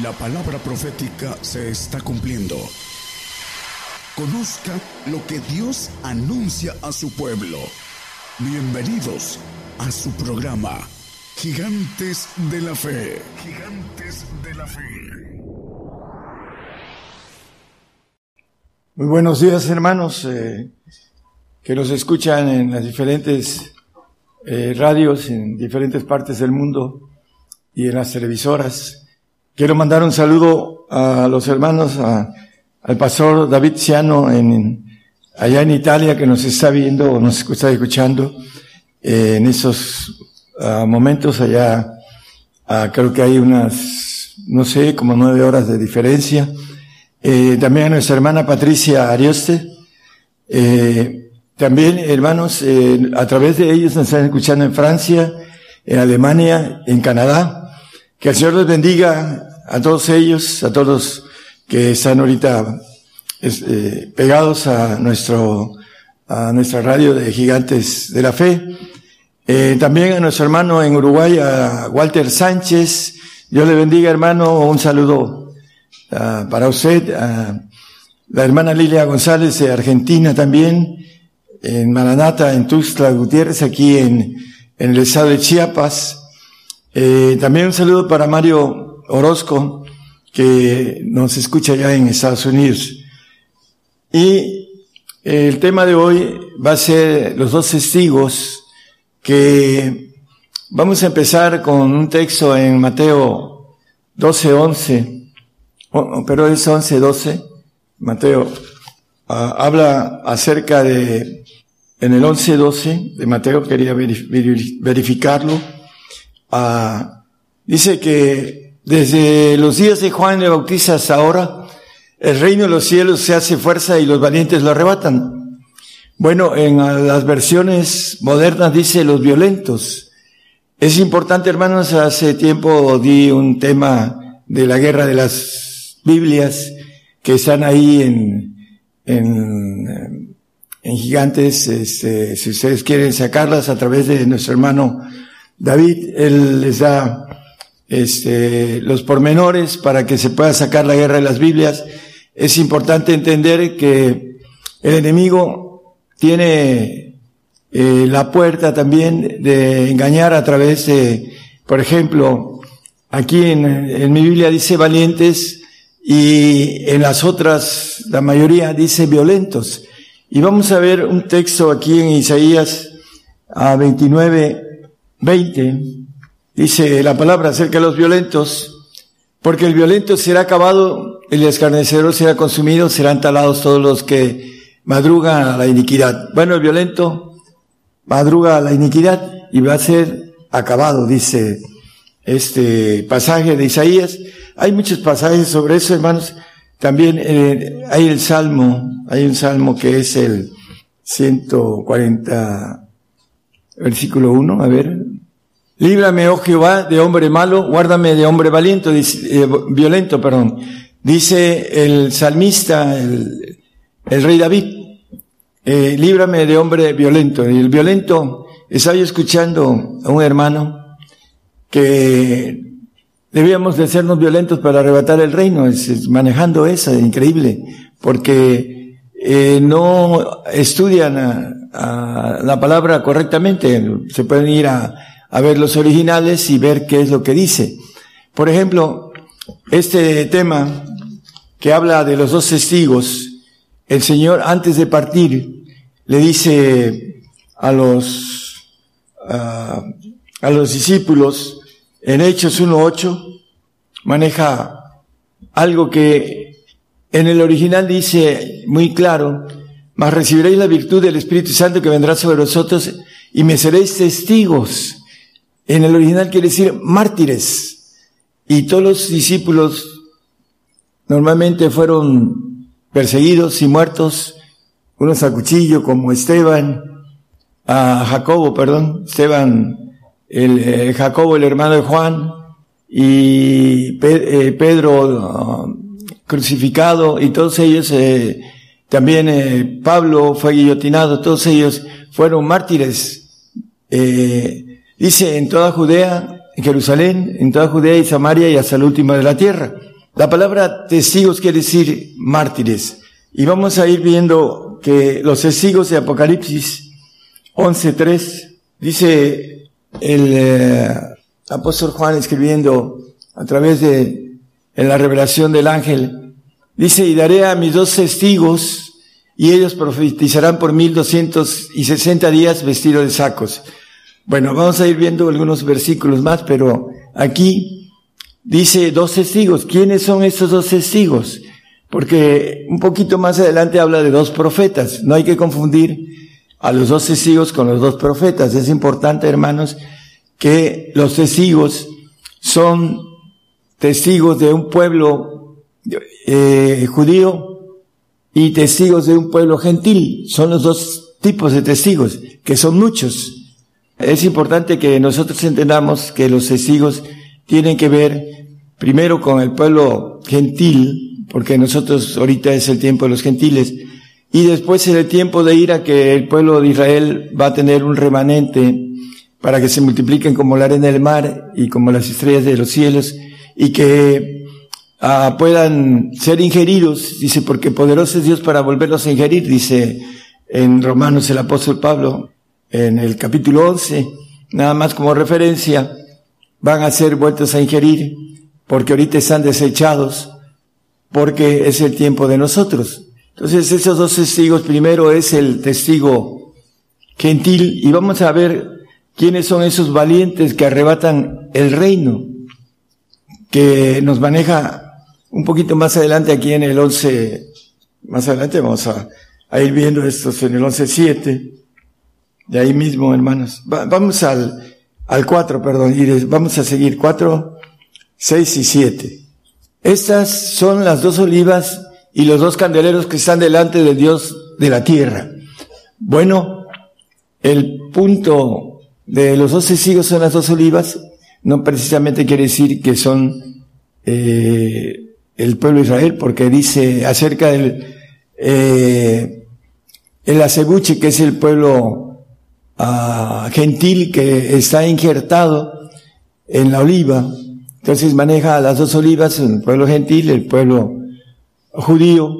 La palabra profética se está cumpliendo. Conozca lo que Dios anuncia a su pueblo. Bienvenidos a su programa, Gigantes de la Fe. Gigantes de la Fe. Muy buenos días hermanos eh, que nos escuchan en las diferentes eh, radios en diferentes partes del mundo y en las televisoras. Quiero mandar un saludo a los hermanos, al pastor David Ciano en, allá en Italia que nos está viendo o nos está escuchando eh, en esos ah, momentos allá. Ah, creo que hay unas, no sé, como nueve horas de diferencia. Eh, también a nuestra hermana Patricia Arioste. Eh, también, hermanos, a través de ellos nos están escuchando en Francia, en Alemania, en Canadá. Que el Señor les bendiga a todos ellos, a todos que están ahorita eh, pegados a nuestro, a nuestra radio de Gigantes de la Fe. Eh, también a nuestro hermano en Uruguay, a Walter Sánchez. Dios le bendiga, hermano. Un saludo uh, para usted. A la hermana Lilia González de Argentina también. En Maranata, en Tuxtla Gutiérrez, aquí en el estado de Chiapas. Eh, también un saludo para Mario Orozco, que nos escucha ya en Estados Unidos. Y el tema de hoy va a ser los dos testigos que vamos a empezar con un texto en Mateo 12, 11, pero es 11, 12. Mateo ah, habla acerca de, en el 11, 12 de Mateo, quería verificarlo Ah, dice que desde los días de Juan el Bautista hasta ahora, el reino de los cielos se hace fuerza y los valientes lo arrebatan. Bueno, en las versiones modernas dice los violentos. Es importante, hermanos, hace tiempo di un tema de la guerra de las Biblias que están ahí en, en, en gigantes, este, si ustedes quieren sacarlas a través de nuestro hermano David, él les da este, los pormenores para que se pueda sacar la guerra de las Biblias. Es importante entender que el enemigo tiene eh, la puerta también de engañar a través de, por ejemplo, aquí en, en mi Biblia dice valientes y en las otras, la mayoría dice violentos. Y vamos a ver un texto aquí en Isaías a 29, 20 dice la palabra acerca de los violentos, porque el violento será acabado, el escarnecedor será consumido, serán talados todos los que madrugan a la iniquidad. Bueno, el violento madruga a la iniquidad y va a ser acabado, dice este pasaje de Isaías. Hay muchos pasajes sobre eso, hermanos. También eh, hay el Salmo, hay un Salmo que es el 140, versículo 1, a ver. Líbrame, oh Jehová, de hombre malo, guárdame de hombre valiente, eh, violento, perdón. Dice el salmista, el, rey David, eh, líbrame de hombre violento. Y el violento, estaba yo escuchando a un hermano que debíamos de sernos violentos para arrebatar el reino, es, manejando esa, increíble, porque eh, no estudian la palabra correctamente, se pueden ir a, a ver los originales y ver qué es lo que dice. Por ejemplo, este tema que habla de los dos testigos, el Señor antes de partir le dice a los, a los discípulos en Hechos 1.8, maneja algo que en el original dice muy claro, mas recibiréis la virtud del Espíritu Santo que vendrá sobre vosotros y me seréis testigos en el original quiere decir mártires. Y todos los discípulos normalmente fueron perseguidos y muertos, unos a cuchillo como Esteban, a Jacobo, perdón, Esteban, el, eh, Jacobo, el hermano de Juan, y eh, Pedro uh, crucificado, y todos ellos, eh, también Pablo fue guillotinado, todos ellos fueron mártires. Dice, en toda Judea en Jerusalén, en toda Judea y Samaria y hasta el último de la tierra. La palabra testigos quiere decir mártires. Y vamos a ir viendo que los testigos de Apocalipsis 11.3 dice el eh, apóstol Juan escribiendo a través de en la revelación del ángel, dice, y daré a mis dos testigos y ellos profetizarán por mil doscientos y sesenta días vestidos de sacos. Bueno, vamos a ir viendo algunos versículos más, pero aquí dice dos testigos. ¿Quiénes son estos dos testigos? Porque un poquito más adelante habla de dos profetas. No hay que confundir a los dos testigos con los dos profetas. Es importante, hermanos, que los testigos son testigos de un pueblo eh, judío y testigos de un pueblo gentil. Son los dos tipos de testigos, que son muchos. Es importante que nosotros entendamos que los testigos tienen que ver primero con el pueblo gentil, porque nosotros ahorita es el tiempo de los gentiles, y después es el tiempo de ir a que el pueblo de Israel va a tener un remanente para que se multipliquen como la arena del mar y como las estrellas de los cielos y que ah, puedan ser ingeridos, dice, porque poderoso es Dios para volverlos a ingerir, dice en Romanos el apóstol Pablo, en el capítulo 11, nada más como referencia, van a ser vueltos a ingerir, porque ahorita están desechados, porque es el tiempo de nosotros. Entonces, esos dos testigos, primero es el testigo gentil, y vamos a ver quiénes son esos valientes que arrebatan el reino, que nos maneja un poquito más adelante aquí en el 11, más adelante vamos a, ir viendo estos en el 11.7 de ahí mismo, hermanos. vamos al, al 4, perdón, vamos a seguir 4, 6 y 7. Estas son las dos olivas y los dos candeleros que están delante del Dios de la tierra. Bueno, el punto de los dos testigos son las dos olivas, no precisamente quiere decir que son eh, el pueblo de Israel, porque dice acerca del eh, el acebuche, que es el pueblo gentil que está injertado en la oliva. Entonces maneja las dos olivas, el pueblo gentil, el pueblo judío,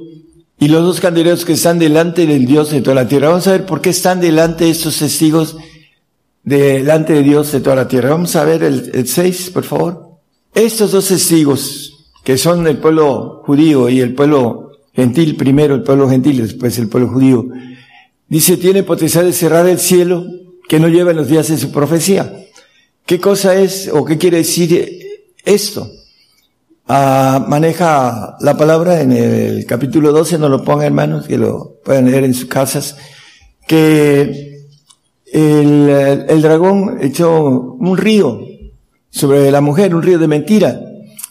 y los dos candeleros que están delante del Dios de toda la tierra. Vamos a ver por qué están delante estos testigos delante de Dios de toda la tierra. Vamos a ver el 6, por favor. Estos dos testigos, que son el pueblo judío y el pueblo gentil, primero el pueblo gentil, después el pueblo judío, Dice, tiene potencial de cerrar el cielo que no lleva en los días de su profecía. ¿Qué cosa es o qué quiere decir esto? Ah, maneja la palabra en el capítulo 12, no lo pongan hermanos, que lo puedan leer en sus casas, que el, el dragón echó un río sobre la mujer, un río de mentira.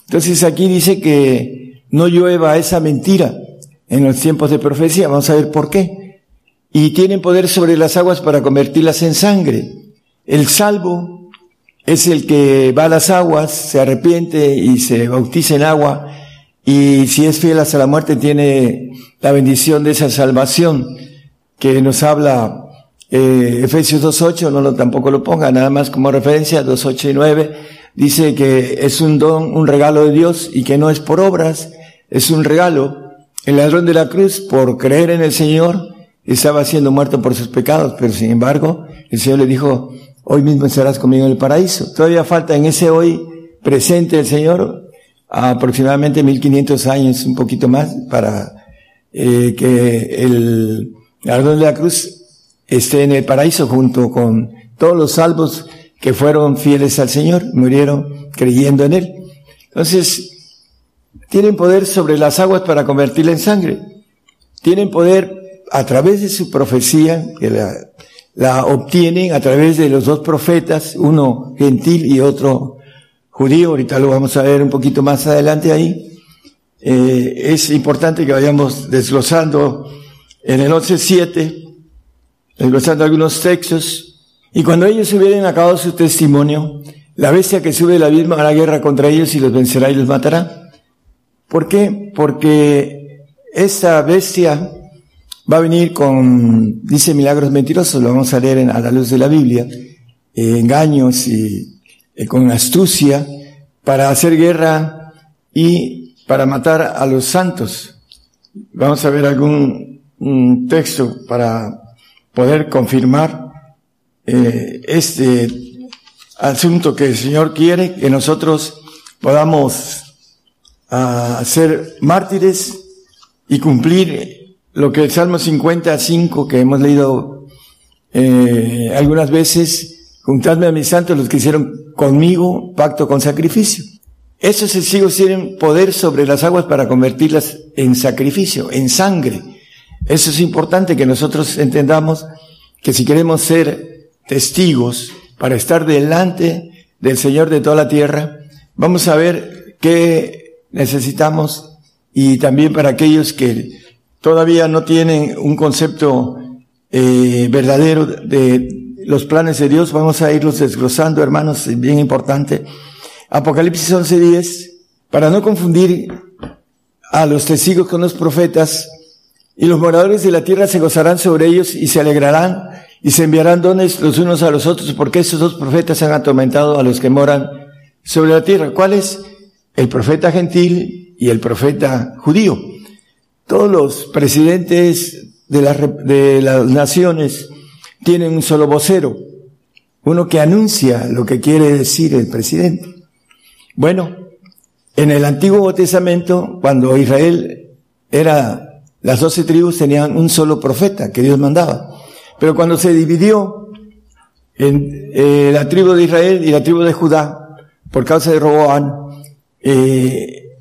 Entonces aquí dice que no llueva esa mentira en los tiempos de profecía. Vamos a ver por qué y tienen poder sobre las aguas para convertirlas en sangre. El salvo es el que va a las aguas, se arrepiente y se bautiza en agua y si es fiel hasta la muerte tiene la bendición de esa salvación que nos habla eh, Efesios 2.8, no lo tampoco lo ponga, nada más como referencia, 2.8 y 9, dice que es un don, un regalo de Dios y que no es por obras, es un regalo. El ladrón de la cruz, por creer en el Señor, estaba siendo muerto por sus pecados, pero sin embargo, el Señor le dijo, hoy mismo estarás conmigo en el paraíso. Todavía falta en ese hoy presente el Señor aproximadamente 1500 años, un poquito más, para eh, que el árbol de la cruz esté en el paraíso junto con todos los salvos que fueron fieles al Señor, murieron creyendo en Él. Entonces, tienen poder sobre las aguas para convertirla en sangre. Tienen poder a través de su profecía, que la, obtienen a través de los dos profetas, uno gentil y otro judío, ahorita lo vamos a ver un poquito más adelante ahí, eh, es importante que vayamos desglosando en el 11.7, desglosando algunos textos, y cuando ellos hubieran acabado su testimonio, la bestia que sube del abismo hará guerra contra ellos y los vencerá y los matará. ¿Por qué? Porque esta bestia va a venir con, dice milagros mentirosos, lo vamos a leer a la luz de la Biblia, eh, engaños y eh, con astucia para hacer guerra y para matar a los santos. Vamos a ver algún texto para poder confirmar eh, este asunto que el Señor quiere, que nosotros podamos ah, ser mártires y cumplir lo que el Salmo 55 que hemos leído eh, algunas veces, juntadme a mis santos los que hicieron conmigo pacto con sacrificio. Esos testigos tienen poder sobre las aguas para convertirlas en sacrificio, en sangre. Eso es importante que nosotros entendamos que si queremos ser testigos para estar delante del Señor de toda la tierra, vamos a ver qué necesitamos y también para aquellos que todavía no tienen un concepto eh, verdadero de los planes de Dios, vamos a irlos desglosando, hermanos, es bien importante. Apocalipsis 11:10, para no confundir a los testigos con los profetas, y los moradores de la tierra se gozarán sobre ellos y se alegrarán y se enviarán dones los unos a los otros, porque esos dos profetas han atormentado a los que moran sobre la tierra. ¿Cuál es? El profeta gentil y el profeta judío. Todos los presidentes de, de las naciones tienen un solo vocero, uno que anuncia lo que quiere decir el presidente. Bueno, en el Antiguo Testamento, cuando Israel era, las doce tribus tenían un solo profeta que Dios mandaba. Pero cuando se dividió en eh, la tribu de Israel y la tribu de Judá, por causa de Roboán, eh,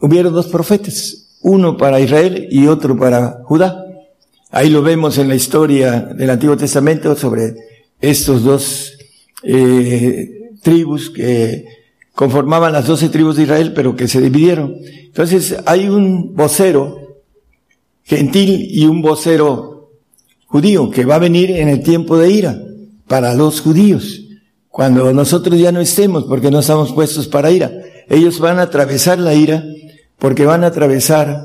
hubieron dos profetas, uno para Israel y otro para Judá. Ahí lo vemos en la historia del Antiguo Testamento sobre estos dos eh, tribus que conformaban las doce tribus de Israel, pero que se dividieron. Entonces hay un vocero gentil y un vocero judío que va a venir en el tiempo de ira para los judíos. Cuando nosotros ya no estemos, porque no estamos puestos para ira. Ellos van a atravesar la ira porque van a atravesar,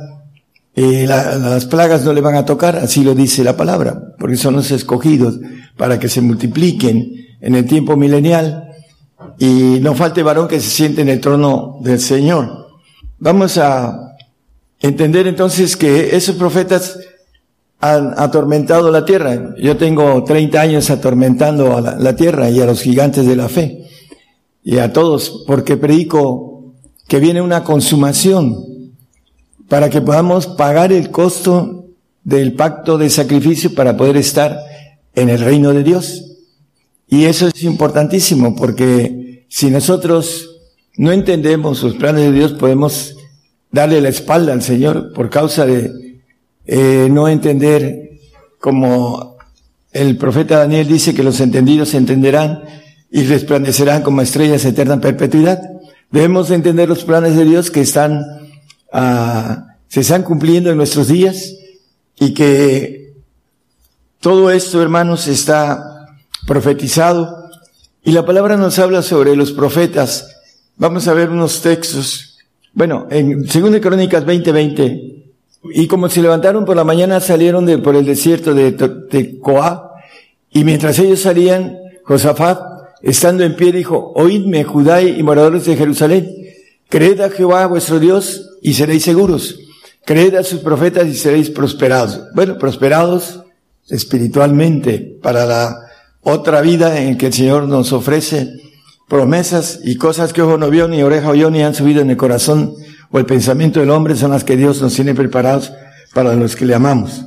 eh, las plagas no le van a tocar, así lo dice la palabra, porque son los escogidos para que se multipliquen en el tiempo milenial y no falte varón que se siente en el trono del Señor. Vamos a entender entonces que esos profetas han atormentado la tierra. Yo tengo 30 años atormentando a la, tierra y a los gigantes de la fe y a todos porque predico que viene una consumación para que podamos pagar el costo del pacto de sacrificio para poder estar en el reino de Dios. Y eso es importantísimo porque si nosotros no entendemos los planes de Dios, podemos darle la espalda al Señor por causa de eh, no entender como el profeta Daniel dice que los entendidos entenderán y resplandecerán como estrellas eterna en perpetuidad. Debemos entender los planes de Dios que están, ah, se están cumpliendo en nuestros días y que todo esto, hermanos, está profetizado y la palabra nos habla sobre los profetas. Vamos a ver unos textos. Bueno, en 2 Crónicas 20:20. Y como se levantaron por la mañana, salieron de, por el desierto de Tecoa. Y mientras ellos salían, Josafat, estando en pie, dijo, oídme, Judá y moradores de Jerusalén. Creed a Jehová vuestro Dios y seréis seguros. Creed a sus profetas y seréis prosperados. Bueno, prosperados espiritualmente para la otra vida en que el Señor nos ofrece promesas y cosas que ojo no vio, ni oreja oyó, ni han subido en el corazón o el pensamiento del hombre son las que Dios nos tiene preparados para los que le amamos.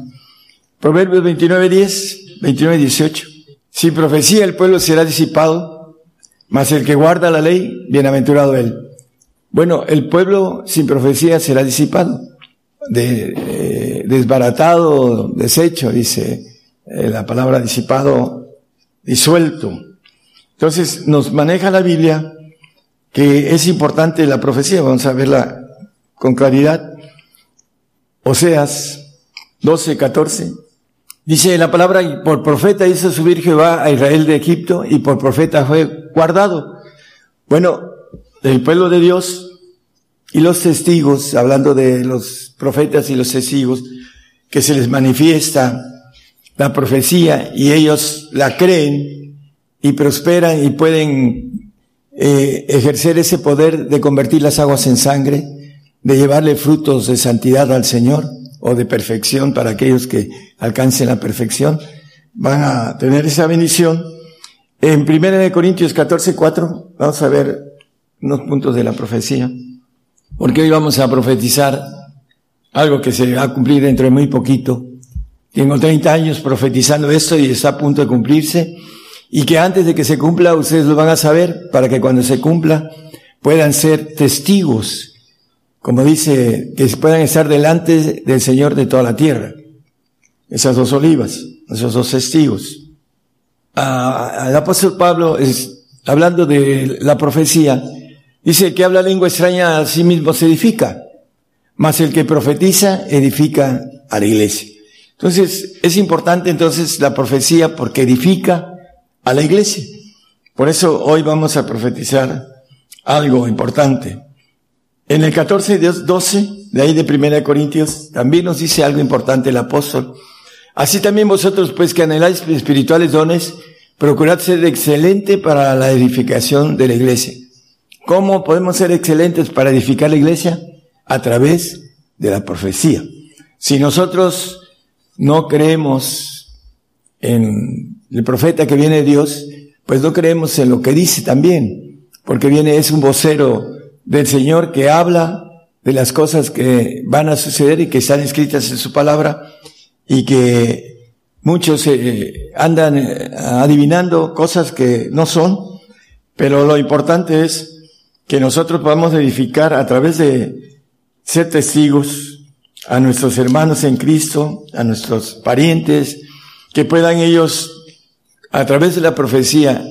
Proverbios 29, 10, 29, 18. Sin profecía el pueblo será disipado, mas el que guarda la ley, bienaventurado él. Bueno, el pueblo sin profecía será disipado, de, eh, desbaratado, deshecho, dice eh, la palabra disipado disuelto. Entonces nos maneja la Biblia que es importante la profecía, vamos a verla con claridad. Oseas 12, 14. Dice la palabra, por profeta hizo subir Jehová a Israel de Egipto y por profeta fue guardado. Bueno, el pueblo de Dios y los testigos, hablando de los profetas y los testigos, que se les manifiesta la profecía y ellos la creen y prosperan y pueden eh, ejercer ese poder de convertir las aguas en sangre, de llevarle frutos de santidad al Señor o de perfección para aquellos que alcancen la perfección, van a tener esa bendición. En 1 Corintios 14, 4, vamos a ver unos puntos de la profecía, porque hoy vamos a profetizar algo que se va a cumplir dentro de muy poquito. Tengo 30 años profetizando esto y está a punto de cumplirse y que antes de que se cumpla ustedes lo van a saber para que cuando se cumpla puedan ser testigos, como dice, que puedan estar delante del Señor de toda la tierra. Esas dos olivas, esos dos testigos. Ah, el apóstol Pablo es, hablando de la profecía, dice que habla lengua extraña a sí mismo se edifica, mas el que profetiza edifica a la iglesia. Entonces, es importante entonces la profecía porque edifica, a la iglesia. Por eso hoy vamos a profetizar algo importante. En el 14 y 12, de ahí de Primera Corintios, también nos dice algo importante el apóstol. Así también vosotros, pues que anheláis espirituales dones, procurad ser excelente para la edificación de la iglesia. ¿Cómo podemos ser excelentes para edificar la iglesia? A través de la profecía. Si nosotros no creemos en el profeta que viene de Dios, pues no creemos en lo que dice también, porque viene, es un vocero del Señor que habla de las cosas que van a suceder y que están escritas en su palabra y que muchos eh, andan eh, adivinando cosas que no son, pero lo importante es que nosotros podamos edificar a través de ser testigos a nuestros hermanos en Cristo, a nuestros parientes, que puedan ellos a través de la profecía,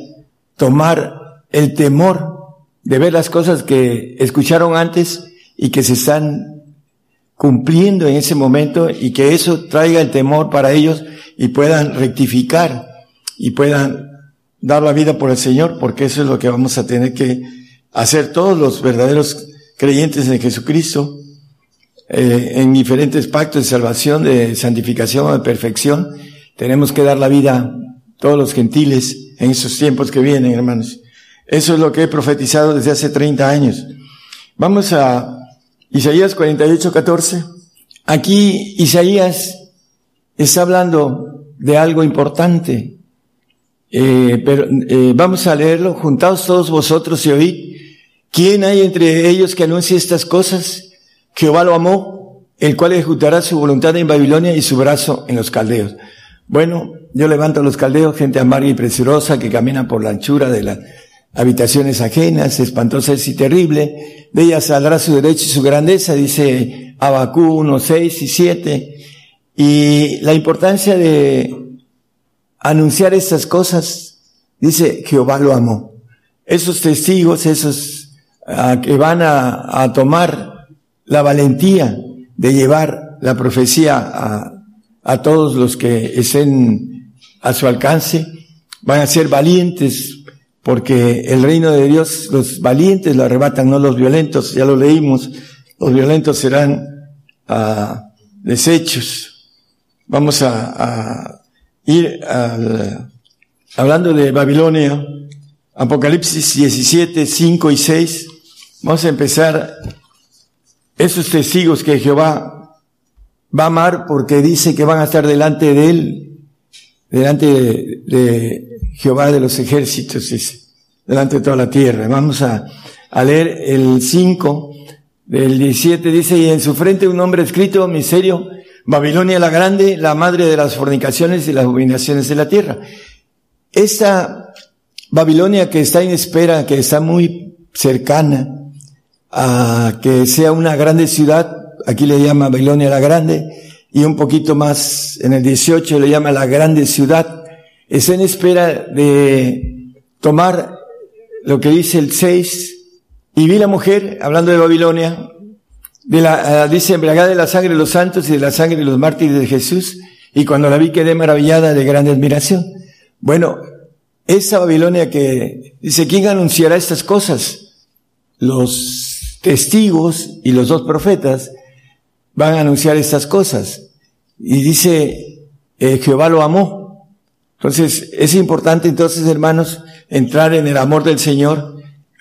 tomar el temor de ver las cosas que escucharon antes y que se están cumpliendo en ese momento y que eso traiga el temor para ellos y puedan rectificar y puedan dar la vida por el Señor, porque eso es lo que vamos a tener que hacer todos los verdaderos creyentes en Jesucristo, eh, en diferentes pactos de salvación, de santificación, de perfección. Tenemos que dar la vida todos los gentiles en esos tiempos que vienen, hermanos. Eso es lo que he profetizado desde hace 30 años. Vamos a Isaías 48, 14. Aquí Isaías está hablando de algo importante. Eh, pero eh, vamos a leerlo. Juntaos todos vosotros y oíd. ¿Quién hay entre ellos que anuncie estas cosas? Jehová lo amó, el cual ejecutará su voluntad en Babilonia y su brazo en los caldeos. Bueno, yo levanto a los caldeos, gente amarga y preciosa que camina por la anchura de las habitaciones ajenas, espantosa y terrible. De ella saldrá su derecho y su grandeza, dice Abacú 1, 6 y 7. Y la importancia de anunciar estas cosas, dice Jehová lo amó. Esos testigos, esos que van a, tomar la valentía de llevar la profecía a todos los que estén a su alcance, van a ser valientes, porque el reino de Dios, los valientes lo arrebatan, no los violentos, ya lo leímos, los violentos serán uh, desechos. Vamos a, a ir al, hablando de Babilonia, Apocalipsis 17, 5 y 6, vamos a empezar esos testigos que Jehová va a amar porque dice que van a estar delante de él, delante de, Jehová de los ejércitos, dice, delante de toda la tierra. Vamos a, a leer el 5 del 17, dice, y en su frente un nombre escrito, miserio, Babilonia la grande, la madre de las fornicaciones y las abominaciones de la tierra. Esta Babilonia que está en espera, que está muy cercana a que sea una grande ciudad, aquí le llama Babilonia la Grande, y un poquito más en el 18 le llama la Grande Ciudad, está en espera de tomar lo que dice el 6, y vi la mujer, hablando de Babilonia, de la, uh, dice, embriagada de la sangre de los santos y de la sangre de los mártires de Jesús, y cuando la vi quedé maravillada de grande admiración. Bueno, esa Babilonia que dice, ¿quién anunciará estas cosas? Los testigos y los dos profetas van a anunciar estas cosas. Y dice, eh, Jehová lo amó. Entonces, es importante entonces, hermanos, entrar en el amor del Señor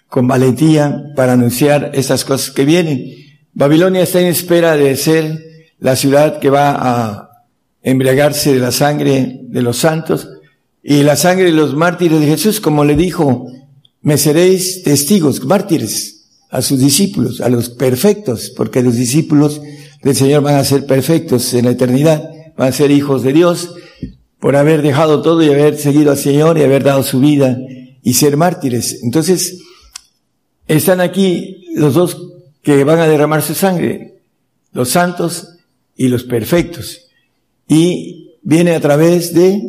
con valentía para anunciar estas cosas que vienen. Babilonia está en espera de ser la ciudad que va a embriagarse de la sangre de los santos y la sangre de los mártires de Jesús, como le dijo, me seréis testigos, mártires a sus discípulos, a los perfectos, porque los discípulos del Señor van a ser perfectos en la eternidad, van a ser hijos de Dios por haber dejado todo y haber seguido al Señor y haber dado su vida y ser mártires. Entonces, están aquí los dos que van a derramar su sangre, los santos y los perfectos. Y viene a través de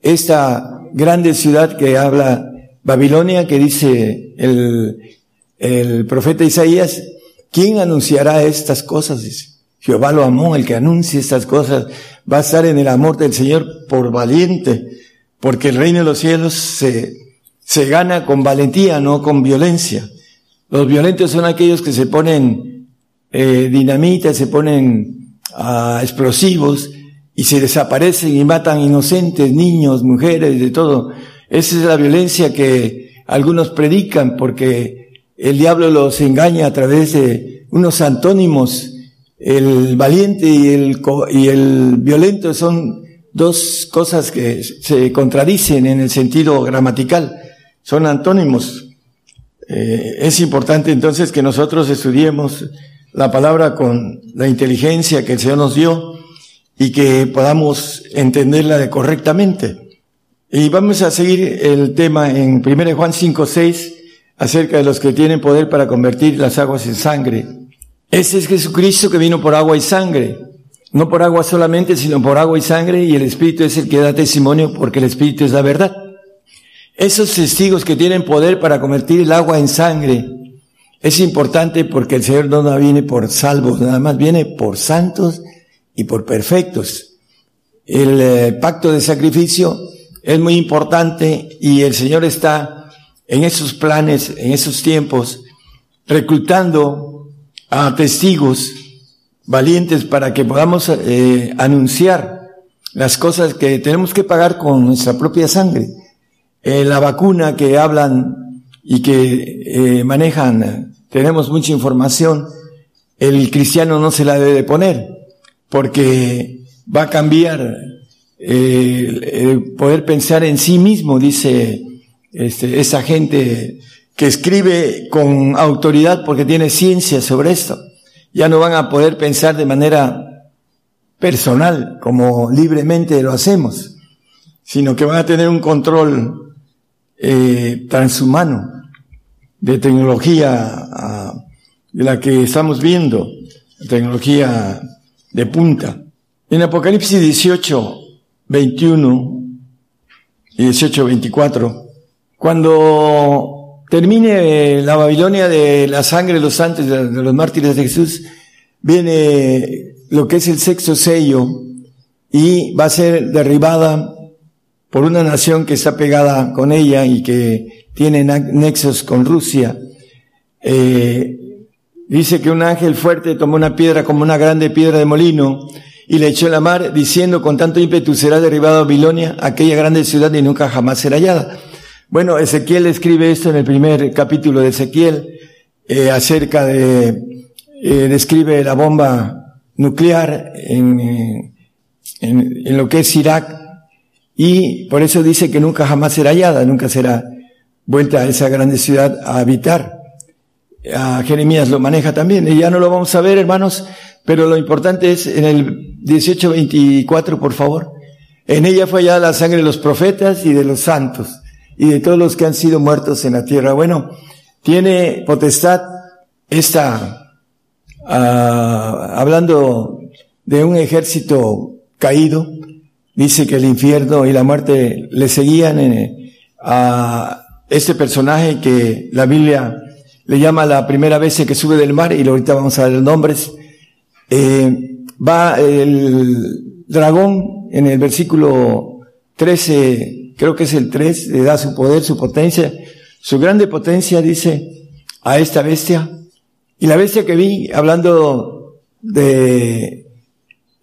esta grande ciudad que habla Babilonia, que dice el, el profeta Isaías, ¿quién anunciará estas cosas? Dice. Jehová lo amó, el que anuncie estas cosas va a estar en el amor del Señor por valiente, porque el reino de los cielos se, se gana con valentía, no con violencia. Los violentos son aquellos que se ponen eh, dinamita, se ponen ah, explosivos y se desaparecen y matan inocentes, niños, mujeres, de todo. Esa es la violencia que algunos predican porque el diablo los engaña a través de unos antónimos. El valiente y el, violento son dos cosas que se contradicen en el sentido gramatical. Son antónimos. Eh, es importante entonces que nosotros estudiemos la palabra con la inteligencia que el Señor nos dio y que podamos entenderla correctamente. Y vamos a seguir el tema en 1 Juan 5, 6 acerca de los que tienen poder para convertir las aguas en sangre. Ese es Jesucristo que vino por agua y sangre. No por agua solamente, sino por agua y sangre, y el Espíritu es el que da testimonio porque el Espíritu es la verdad. Esos testigos que tienen poder para convertir el agua en sangre es importante porque el Señor no viene por salvos, nada más viene por santos y por perfectos. El eh, pacto de sacrificio es muy importante y el Señor está en esos planes, en esos tiempos, reclutando a testigos valientes para que podamos eh, anunciar las cosas que tenemos que pagar con nuestra propia sangre. Eh, la vacuna que hablan y que eh, manejan, tenemos mucha información, el cristiano no se la debe poner, porque va a cambiar eh, poder pensar en sí mismo, dice este, esa gente que escribe con autoridad porque tiene ciencia sobre esto. Ya no van a poder pensar de manera personal, como libremente lo hacemos, sino que van a tener un control eh, transhumano de tecnología de la que estamos viendo, tecnología de punta. En Apocalipsis 18, 21 y 18, 24, cuando termine la Babilonia de la sangre de los santos, de los mártires de Jesús, viene lo que es el sexto sello y va a ser derribada por una nación que está pegada con ella y que tiene nexos con Rusia. Eh, dice que un ángel fuerte tomó una piedra como una grande piedra de molino y le echó en la mar, diciendo, con tanto ímpetu será derribada Babilonia, aquella grande ciudad y nunca jamás será hallada. Bueno, Ezequiel escribe esto en el primer capítulo de Ezequiel, eh, acerca de, eh, describe la bomba nuclear en, en, en lo que es Irak, y por eso dice que nunca jamás será hallada, nunca será vuelta a esa grande ciudad a habitar. A Jeremías lo maneja también, y ya no lo vamos a ver, hermanos, pero lo importante es en el 1824, por favor. En ella fue hallada la sangre de los profetas y de los santos y de todos los que han sido muertos en la tierra. Bueno, tiene potestad esta, ah, hablando de un ejército caído, dice que el infierno y la muerte le seguían eh, a este personaje que la Biblia le llama la primera vez que sube del mar, y ahorita vamos a ver los nombres. Eh, va el dragón en el versículo 13, creo que es el 3, le da su poder, su potencia, su grande potencia, dice, a esta bestia. Y la bestia que vi, hablando de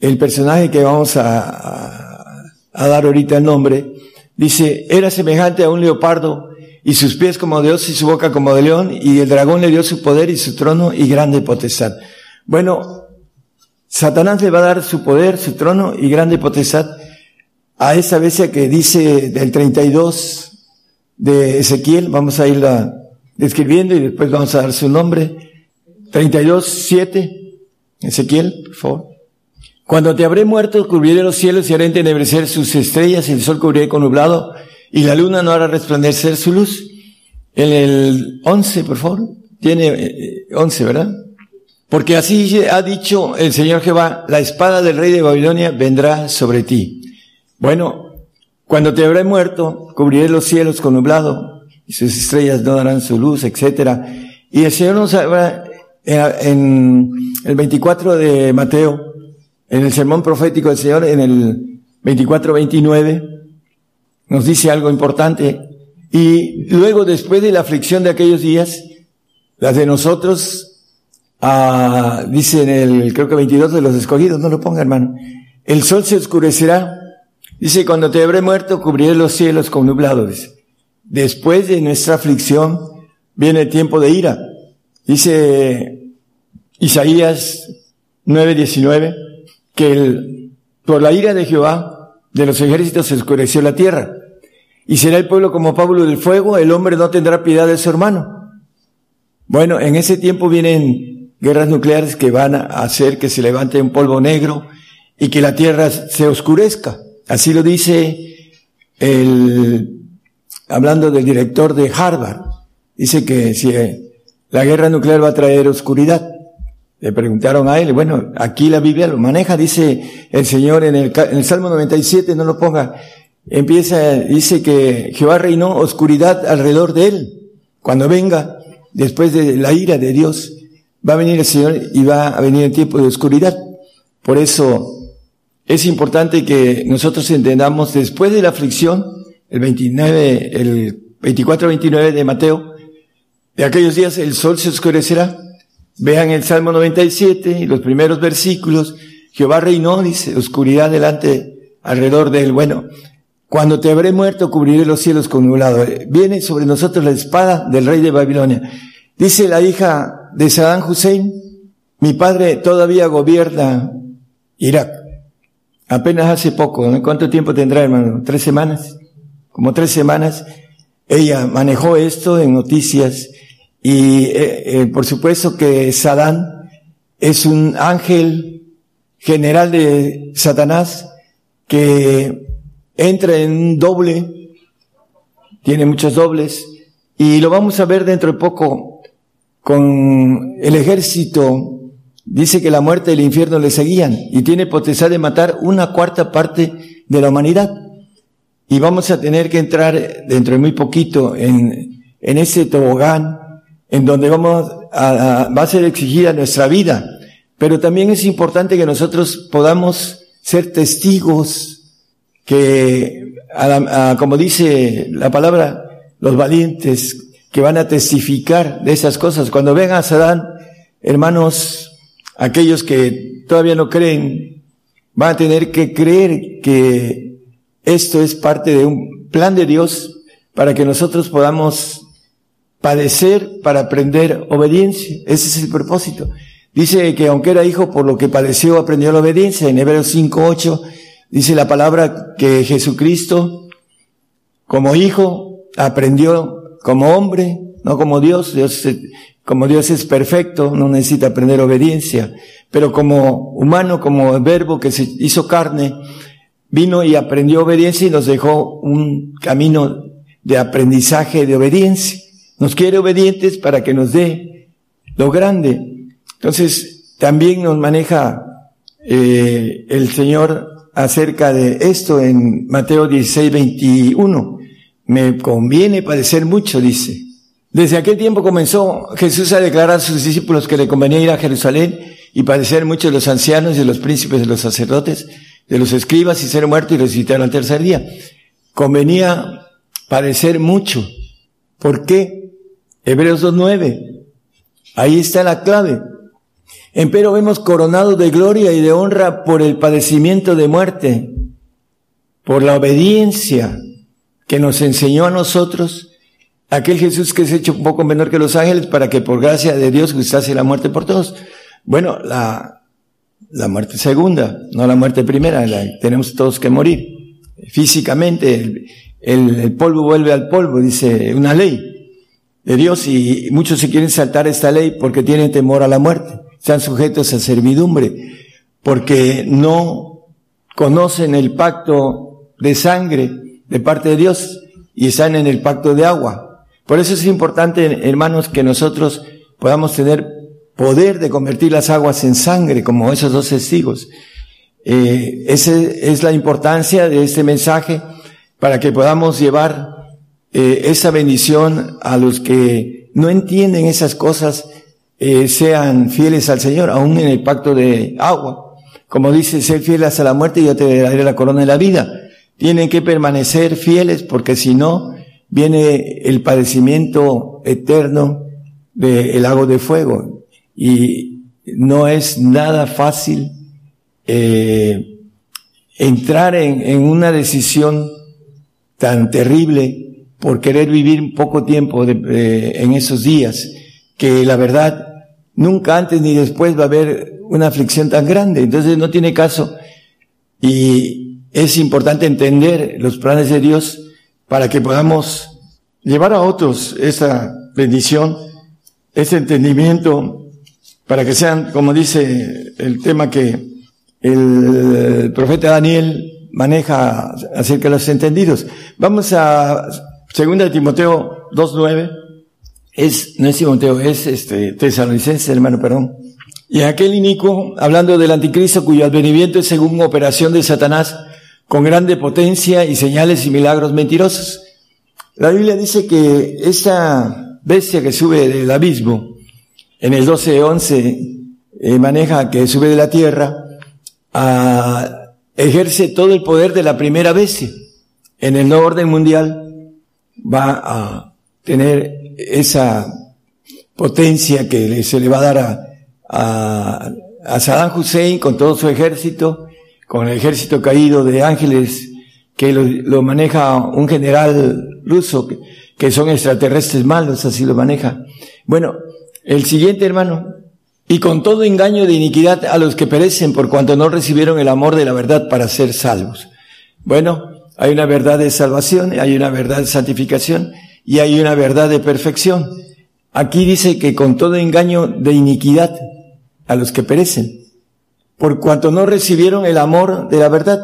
el personaje que vamos a, dar ahorita el nombre, dice, era semejante a un leopardo y sus pies como de y su boca como de león, y el dragón le dio su poder y su trono y grande potestad. Bueno, Satanás le va a dar su poder, su trono y grande potestad a esa bestia que dice del 32 de Ezequiel, vamos a irla describiendo y después vamos a dar su nombre. 32, 7, Ezequiel, por favor. Cuando te habré muerto, cubriré los cielos y haré entenebrecer sus estrellas, y el sol cubriré con nublado, y la luna no hará resplandecer su luz. En el 11, por favor. Tiene 11, eh, ¿verdad? Porque así ha dicho el Señor Jehová, la espada del rey de Babilonia vendrá sobre ti. Bueno, cuando te habré muerto, cubriré los cielos con nublado, y sus estrellas no darán su luz, etcétera. Y el Señor nos habla en el 24 de Mateo, en el sermón profético del Señor, en el 24-29, nos dice algo importante. Y luego, después de la aflicción de aquellos días, las de nosotros, ah, dice en el, creo que 22 de los escogidos, no lo ponga hermano, el sol se oscurecerá. Dice, cuando te habré muerto, cubriré los cielos con nublados. Después de nuestra aflicción, viene el tiempo de ira. Dice Isaías 9:19, que el, por la ira de Jehová de los ejércitos se oscureció la tierra. Y será el pueblo como Pablo del fuego, el hombre no tendrá piedad de su hermano. Bueno, en ese tiempo vienen guerras nucleares que van a hacer que se levante un polvo negro y que la tierra se oscurezca. Así lo dice el, hablando del director de Harvard. Dice que si la guerra nuclear va a traer oscuridad. Le preguntaron a él, bueno, aquí la Biblia lo maneja, dice el Señor en el, en el Salmo 97, no lo ponga, empieza, dice que Jehová reinó oscuridad alrededor de él. Cuando venga, después de la ira de Dios, va a venir el Señor y va a venir el tiempo de oscuridad. Por eso es importante que nosotros entendamos después de la aflicción, el 29, el 24-29 de Mateo, de aquellos días el sol se oscurecerá Vean el Salmo 97 y los primeros versículos. Jehová reinó, dice, oscuridad delante, alrededor de él. Bueno, cuando te habré muerto, cubriré los cielos con nublado. Viene sobre nosotros la espada del rey de Babilonia. Dice la hija de Saddam Hussein, mi padre todavía gobierna Irak. Apenas hace poco, ¿cuánto tiempo tendrá, hermano? ¿Tres semanas? Como tres semanas. Ella manejó esto en noticias y eh, eh, por supuesto que Sadán es un ángel general de Satanás que entra en un doble, tiene muchos dobles, y lo vamos a ver dentro de poco con el ejército. Dice que la muerte y el infierno le seguían y tiene potestad de matar una cuarta parte de la humanidad. Y vamos a tener que entrar dentro de muy poquito en, en ese tobogán en donde vamos a, va a ser exigida nuestra vida. Pero también es importante que nosotros podamos ser testigos que, como dice la palabra, los valientes que van a testificar de esas cosas. Cuando vengan a Sadán, hermanos, aquellos que todavía no creen, van a tener que creer que esto es parte de un plan de Dios para que nosotros podamos padecer para aprender obediencia. Ese es el propósito. Dice que aunque era hijo, por lo que padeció, aprendió la obediencia. En Hebreos 5.8 dice la palabra que Jesucristo, como hijo, aprendió como hombre, no como Dios. Dios, como Dios es perfecto, no necesita aprender obediencia. Pero como humano, como verbo que se hizo carne, vino y aprendió obediencia y nos dejó un camino de aprendizaje de obediencia. Nos quiere obedientes para que nos dé lo grande. Entonces, también nos maneja eh, el Señor acerca de esto en Mateo 16, 21. Me conviene padecer mucho, dice. Desde aquel tiempo comenzó Jesús a declarar a sus discípulos que le convenía ir a Jerusalén y padecer mucho de los ancianos, de los príncipes, de los sacerdotes, de los escribas y ser muerto y resucitar al tercer día. Convenía padecer mucho. ¿Por qué? Hebreos 2.9. Ahí está la clave. Empero vemos coronados de gloria y de honra por el padecimiento de muerte, por la obediencia que nos enseñó a nosotros aquel Jesús que es hecho un poco menor que los ángeles para que por gracia de Dios gustase la muerte por todos. Bueno, la, la muerte segunda, no la muerte primera, la, tenemos todos que morir. Físicamente, el, el, polvo vuelve al polvo, dice una ley de Dios y muchos se quieren saltar esta ley porque tienen temor a la muerte, están sujetos a servidumbre, porque no conocen el pacto de sangre de parte de Dios y están en el pacto de agua. Por eso es importante, hermanos, que nosotros podamos tener poder de convertir las aguas en sangre, como esos dos testigos. Eh, esa es la importancia de este mensaje para que podamos llevar eh, esa bendición a los que no entienden esas cosas, eh, sean fieles al Señor, aún en el pacto de agua. Como dice, ser fiel hasta la muerte y yo te daré la corona de la vida. Tienen que permanecer fieles porque si no, viene el padecimiento eterno del lago de fuego. Y no es nada fácil eh, entrar en, una decisión tan terrible por querer vivir poco tiempo en esos días, que la verdad nunca antes ni después va a haber una aflicción tan grande, entonces no tiene caso. Y es importante entender los planes de Dios para que podamos llevar a otros esa bendición, ese entendimiento para que sean, como dice el tema que el profeta Daniel maneja acerca de los entendidos. Vamos a 2 Timoteo 2.9. Es, no es Timoteo, es este, tesalonicense, hermano, perdón. Y aquel inicuo, hablando del anticristo cuyo advenimiento es según operación de Satanás, con grande potencia y señales y milagros mentirosos. La Biblia dice que esa bestia que sube del abismo, en el 12.11 eh, maneja que sube de la tierra, a, ejerce todo el poder de la primera bestia. En el nuevo orden mundial va a tener esa potencia que se le va a dar a, a, a Saddam Hussein con todo su ejército, con el ejército caído de ángeles que lo, maneja un general ruso, que, que son extraterrestres malos, así lo maneja. Bueno, el siguiente, hermano. Y con todo engaño de iniquidad a los que perecen por cuanto no recibieron el amor de la verdad para ser salvos. Bueno, hay una verdad de salvación, hay una verdad de santificación y hay una verdad de perfección. Aquí dice que con todo engaño de iniquidad a los que perecen, por cuanto no recibieron el amor de la verdad.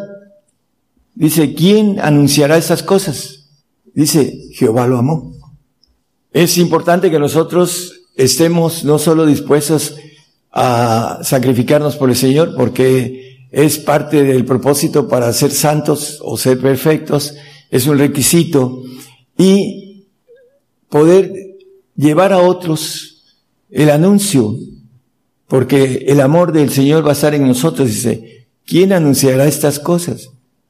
Dice, ¿quién anunciará esas cosas? Dice, Jehová lo amó. Es importante que nosotros estemos no solo dispuestos a sacrificarnos por el Señor, porque es parte del propósito para ser santos o ser perfectos, es un requisito, y poder llevar a otros el anuncio, porque el amor del Señor va a estar en nosotros, dice, ¿quién anunciará estas cosas?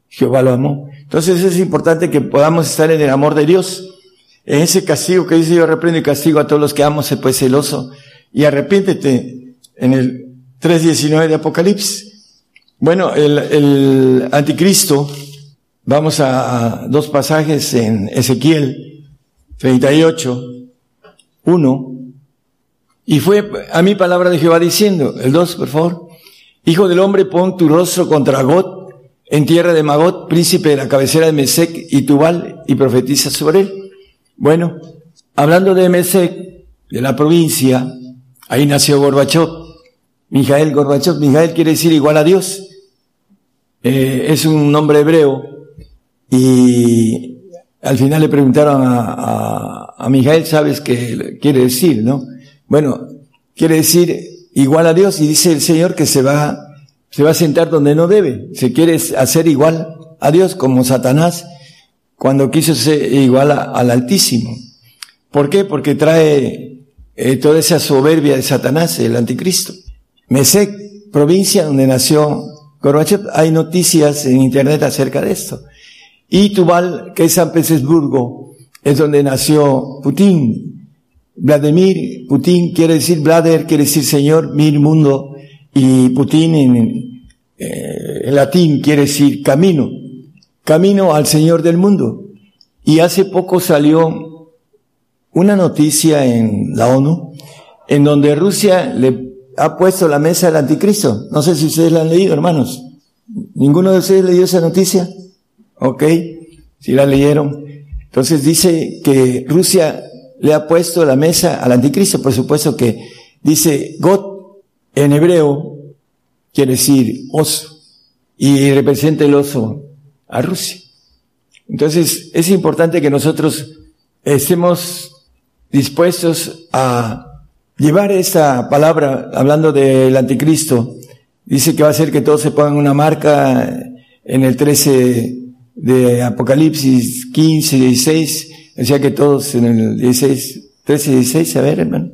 Jehová lo amó. Entonces es importante que podamos estar en el amor de Dios, en ese castigo que dice yo reprendo y castigo a todos los que amo, se pues celoso y arrepiéntete en el 3.19 de Apocalipsis. Bueno, el, el anticristo, vamos a, a, dos pasajes en Ezequiel 38, 1, y fue a mi palabra de Jehová diciendo, el 2, por favor, Hijo del hombre, pon tu rostro contra Got, en tierra de Magot, príncipe de la cabecera de Mesec y Tubal, y profetiza sobre él. Bueno, hablando de Mesec, de la provincia, ahí nació Gorbachev, Mijael Gorbachev. Mijael quiere decir igual a Dios. Eh, es un nombre hebreo y al final le preguntaron a, a Mijael, ¿sabes qué quiere decir, no? Bueno, quiere decir igual a Dios y dice el Señor que se va, se va a sentar donde no debe. Se quiere hacer igual a Dios como Satanás cuando quiso ser igual al Altísimo. ¿Por qué? Porque trae eh, toda esa soberbia de Satanás, el anticristo. Mesec, provincia donde nació Gorbachev, hay noticias en internet acerca de esto. Y Tubal, que es San Petersburgo, es donde nació Putin. Vladimir, Putin quiere decir Vlader, quiere decir Señor, Mir, mundo, y Putin en, eh, en latín quiere decir camino camino al Señor del mundo. Y hace poco salió una noticia en la ONU en donde Rusia le ha puesto la mesa al anticristo. No sé si ustedes la han leído, hermanos. ¿Ninguno de ustedes leyó esa noticia? Ok, si la leyeron. Entonces dice que Rusia le ha puesto la mesa al anticristo, por supuesto que dice God en hebreo quiere decir oso y representa el oso a Rusia. Entonces es importante que nosotros estemos dispuestos a llevar esta palabra hablando del anticristo. Dice que va a ser que todos se pongan una marca en el 13 de Apocalipsis 15, 16. Decía que todos en el 16, 13, 16, a ver hermano.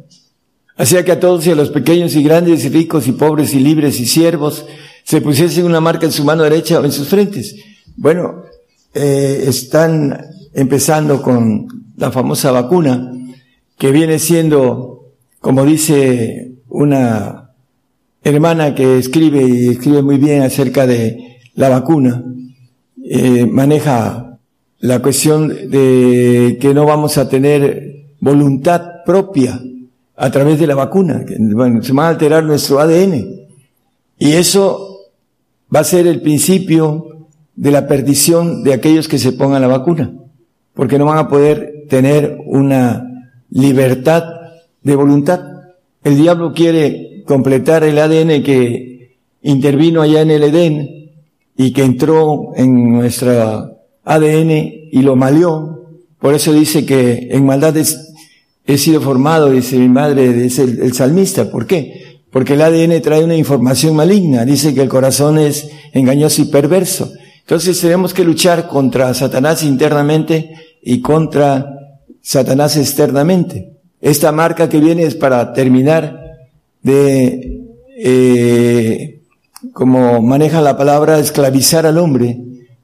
Hacía que a todos y a los pequeños y grandes y ricos y pobres y libres y siervos se pusiesen una marca en su mano derecha o en sus frentes. Bueno, eh, están empezando con la famosa vacuna que viene siendo, como dice una hermana que escribe y escribe muy bien acerca de la vacuna, eh, maneja la cuestión de que no vamos a tener voluntad propia a través de la vacuna. Bueno, se va a alterar nuestro ADN. Y eso va a ser el principio de la perdición de aquellos que se pongan la vacuna. Porque no van a poder tener una libertad de voluntad. El diablo quiere completar el ADN que intervino allá en el Edén y que entró en nuestra ADN y lo malió. Por eso dice que en maldad es he sido formado, dice mi madre, dice el, salmista. ¿Por qué? Porque el ADN trae una información maligna. Dice que el corazón es engañoso y perverso. Entonces tenemos que luchar contra Satanás internamente y contra Satanás externamente. Esta marca que viene es para terminar de, eh, como maneja la palabra, esclavizar al hombre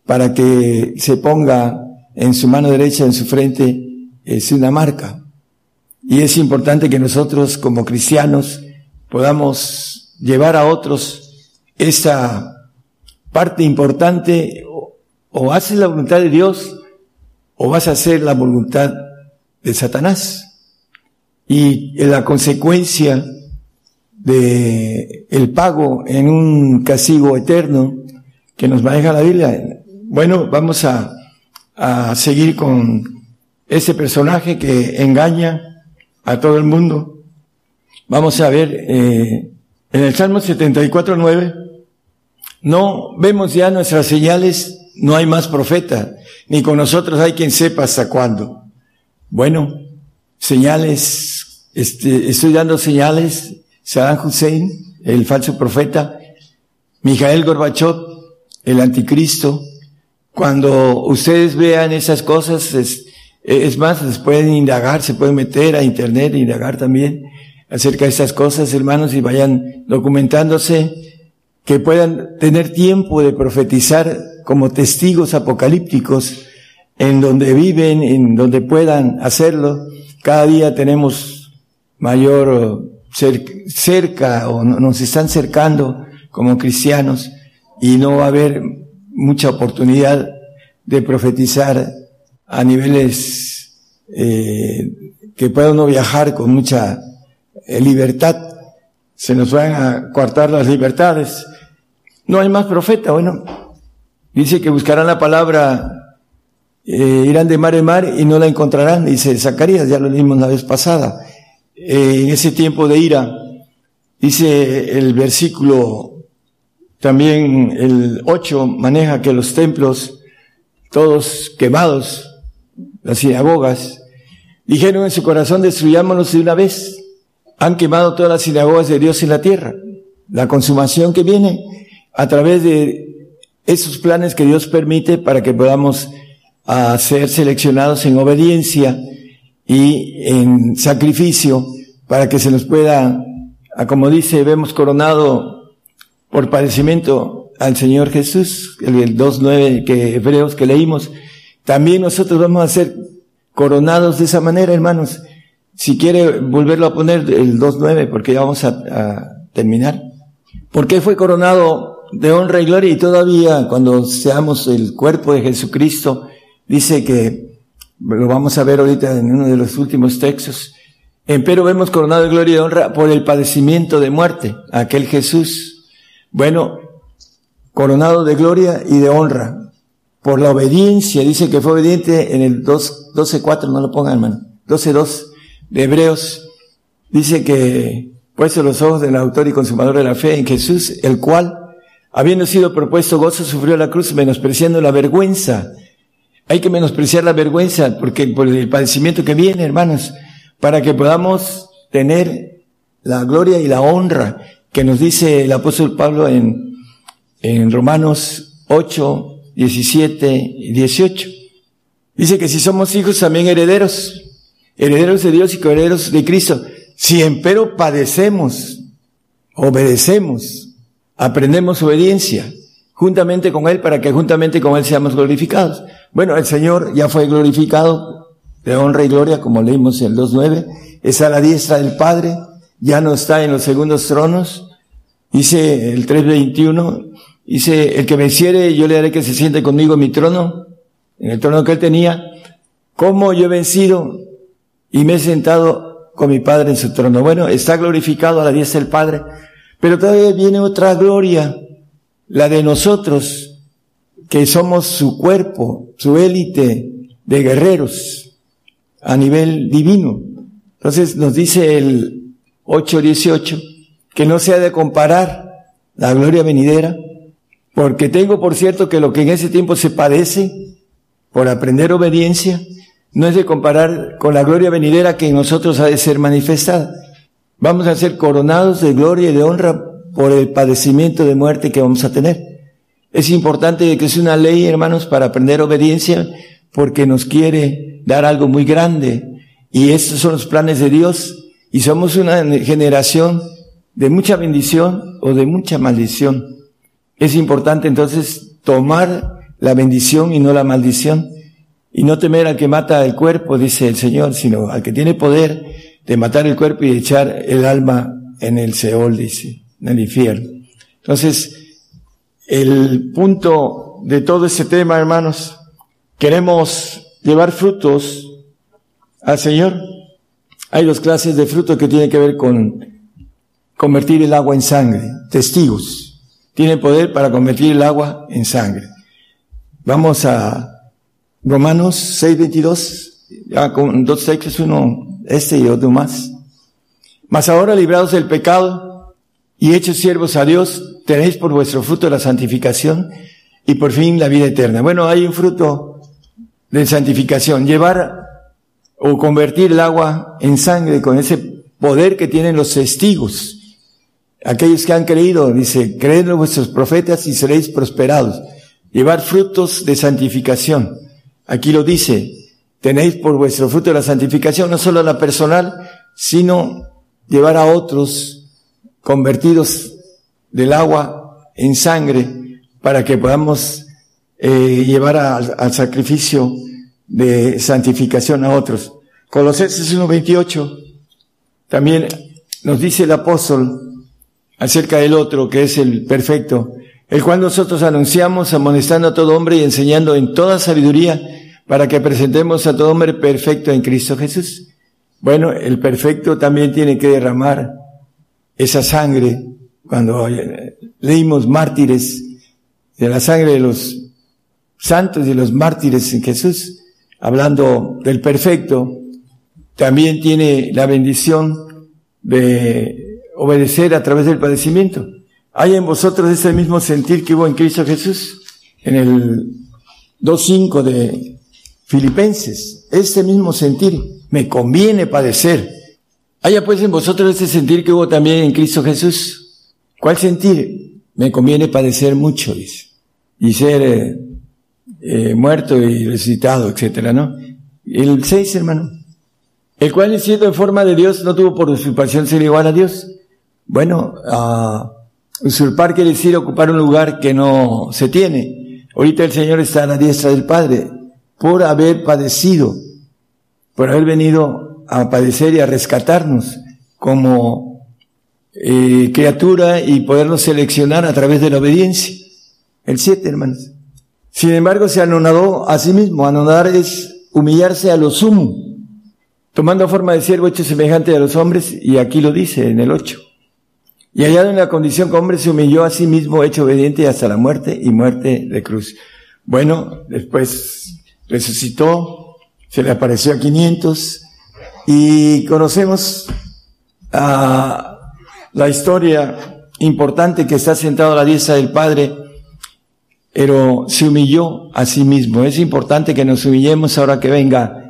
para que se ponga en su mano derecha, en su frente, es una marca. Y es importante que nosotros como cristianos podamos llevar a otros esa parte importante o, haces la voluntad de Dios o vas a hacer la voluntad de Satanás. Y la consecuencia de el pago en un castigo eterno que nos maneja la Biblia. Bueno, vamos a, a seguir con ese personaje que engaña, a todo el mundo. Vamos a ver, eh, en el Salmo 74, 9, no vemos ya nuestras señales, no hay más profeta, ni con nosotros hay quien sepa hasta cuándo. Bueno, señales, este, estoy dando señales, Saddam Hussein, el falso profeta, Mijael Gorbachev, el anticristo, cuando ustedes vean esas cosas, es, eh, más, se pueden indagar, se pueden meter a internet e indagar también acerca de estas cosas, hermanos, y vayan documentándose, que puedan tener tiempo de profetizar como testigos apocalípticos en donde viven, en donde puedan hacerlo. Cada día tenemos mayor cerca o nos están cercando como cristianos y no va a haber mucha oportunidad de profetizar a niveles eh, que pueda uno viajar con mucha eh, libertad. Se nos van a coartar las libertades. No hay más profeta. Bueno, dice que buscarán la palabra, eh, irán de mar en mar y no la encontrarán. Dice Zacarías, ya lo leímos la vez pasada. en ese tiempo de ira, dice el versículo, también el 8 maneja que los templos, todos quemados, las sinagogas, dijeron en su corazón, destruyámonos de una vez. Han quemado todas las sinagogas de Dios en la tierra. La consumación que viene a través de esos planes que Dios permite para que podamos ser seleccionados en obediencia y en sacrificio para que se nos pueda, como dice, vemos coronado por padecimiento al Señor Jesús, el 2.9 que hebreos que leímos, también nosotros vamos a ser coronados de esa manera, hermanos. Si quiere volverlo a poner el 2.9, porque ya vamos a, terminar. ¿Por qué fue coronado de honra y gloria? Y todavía cuando seamos el cuerpo de Jesucristo, dice que lo vamos a ver ahorita en uno de los últimos textos. Empero vemos coronado de gloria y honra por el padecimiento de muerte, aquel Jesús. Bueno, coronado de gloria y de honra, por la obediencia, dice que fue obediente en el 12.4, no lo pongan hermano, 12.2 de Hebreos, dice que puesto los ojos del autor y consumador de la fe en Jesús, el cual, habiendo sido propuesto gozo, sufrió la cruz, menospreciando la vergüenza. Hay que menospreciar la vergüenza porque por el padecimiento que viene, hermanos, para que podamos tener la gloria y la honra que nos dice el apóstol Pablo en, en Romanos 8, 17 y 18. Dice que si somos hijos también herederos, herederos de Dios y coherederos de Cristo. Si empero padecemos, obedecemos, aprendemos obediencia, juntamente con Él, para que juntamente con Él seamos glorificados. Bueno, el Señor ya fue glorificado de honra y gloria, como leímos en el 2.9, es a la diestra del Padre, ya no está en los segundos tronos. Dice el 3.21, dice, el que venciere, yo le haré que se siente conmigo en mi trono, en el trono que él tenía. ¿Cómo yo he vencido y me he sentado con mi Padre en su trono. Bueno, está glorificado a la diestra del Padre, pero todavía viene otra gloria, la de nosotros, que somos su cuerpo, su élite de guerreros a nivel divino. Entonces nos dice el 8.18 que no se ha de comparar la gloria venidera, porque tengo por cierto que lo que en ese tiempo se padece por aprender obediencia, no es de comparar con la gloria venidera que en nosotros ha de ser manifestada. Vamos a ser coronados de gloria y de honra por el padecimiento de muerte que vamos a tener. Es importante que sea una ley, hermanos, para aprender obediencia, porque nos quiere dar algo muy grande. Y estos son los planes de Dios. Y somos una generación de mucha bendición o de mucha maldición. Es importante entonces tomar la bendición y no la maldición y no temer al que mata el cuerpo, dice el Señor, sino al que tiene poder de matar el cuerpo y echar el alma en el Seol, dice, en el infierno. Entonces, el punto de todo este tema, hermanos, queremos llevar frutos al Señor. Hay dos clases de frutos que tienen que ver con convertir el agua en sangre. Testigos. Tienen poder para convertir el agua en sangre. Vamos a Romanos 6:22, ya con dos textos, uno este y otro más. Mas ahora librados del pecado y hechos siervos a Dios, tenéis por vuestro fruto la santificación y por fin la vida eterna. Bueno, hay un fruto de santificación, llevar o convertir el agua en sangre con ese poder que tienen los testigos. Aquellos que han creído, dice, creed en vuestros profetas y seréis prosperados. Llevar frutos de santificación. Aquí lo dice, tenéis por vuestro fruto la santificación, no solo la personal, sino llevar a otros convertidos del agua en sangre para que podamos eh, llevar al sacrificio de santificación a otros. Colosenses 1.28 también nos dice el apóstol acerca del otro que es el perfecto, el cual nosotros anunciamos amonestando a todo hombre y enseñando en toda sabiduría para que presentemos a todo hombre perfecto en Cristo Jesús. Bueno, el perfecto también tiene que derramar esa sangre. Cuando leímos mártires, de la sangre de los santos y de los mártires en Jesús, hablando del perfecto, también tiene la bendición de obedecer a través del padecimiento. ¿Hay en vosotros ese mismo sentir que hubo en Cristo Jesús? En el 2.5 de Filipenses, este mismo sentir, me conviene padecer. Haya pues en vosotros este sentir que hubo también en Cristo Jesús. ¿Cuál sentir? Me conviene padecer mucho, dice. Y ser eh, eh, muerto y resucitado, etcétera, ¿no? El 6, hermano. El cual, siendo en forma de Dios, no tuvo por usurpación ser igual a Dios. Bueno, usurpar quiere decir ocupar un lugar que no se tiene. Ahorita el Señor está a la diestra del Padre por haber padecido, por haber venido a padecer y a rescatarnos como eh, criatura y podernos seleccionar a través de la obediencia. El siete, hermanos. Sin embargo, se anonadó a sí mismo. Anonadar es humillarse a lo sumo, tomando forma de siervo hecho semejante a los hombres, y aquí lo dice en el 8. Y hallado en la condición que hombre se humilló a sí mismo, hecho obediente hasta la muerte y muerte de cruz. Bueno, después resucitó, se le apareció a 500 y conocemos a la historia importante que está sentado a la diestra del Padre, pero se humilló a sí mismo. Es importante que nos humillemos ahora que venga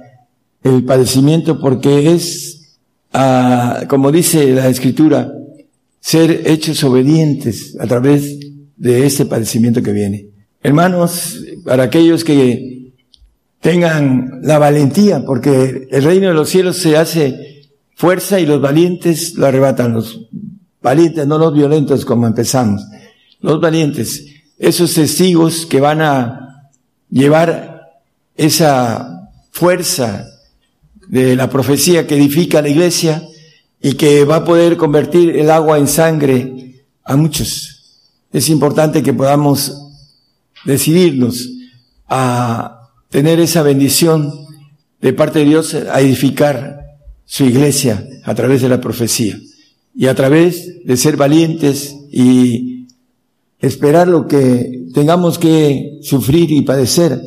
el padecimiento porque es, ah, como dice la Escritura, ser hechos obedientes a través de ese padecimiento que viene. Hermanos, para aquellos que tengan la valentía, porque el reino de los cielos se hace fuerza y los valientes lo arrebatan, los valientes, no los violentos como empezamos, los valientes, esos testigos que van a llevar esa fuerza de la profecía que edifica la iglesia, y que va a poder convertir el agua en sangre a muchos. Es importante que podamos decidirnos a tener esa bendición de parte de Dios a edificar su iglesia a través de la profecía y a través de ser valientes y esperar lo que tengamos que sufrir y padecer,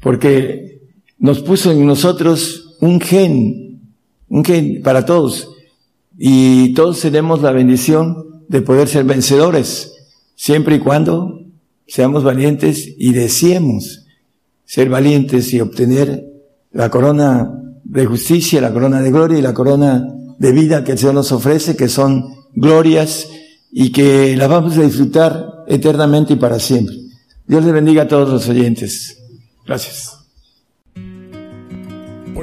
porque nos puso en nosotros un gen, un gen para todos, y todos tenemos la bendición de poder ser vencedores, siempre y cuando seamos valientes y deseemos ser valientes y obtener la corona de justicia, la corona de gloria y la corona de vida que el Señor nos ofrece, que son glorias y que las vamos a disfrutar eternamente y para siempre. Dios le bendiga a todos los oyentes. Gracias.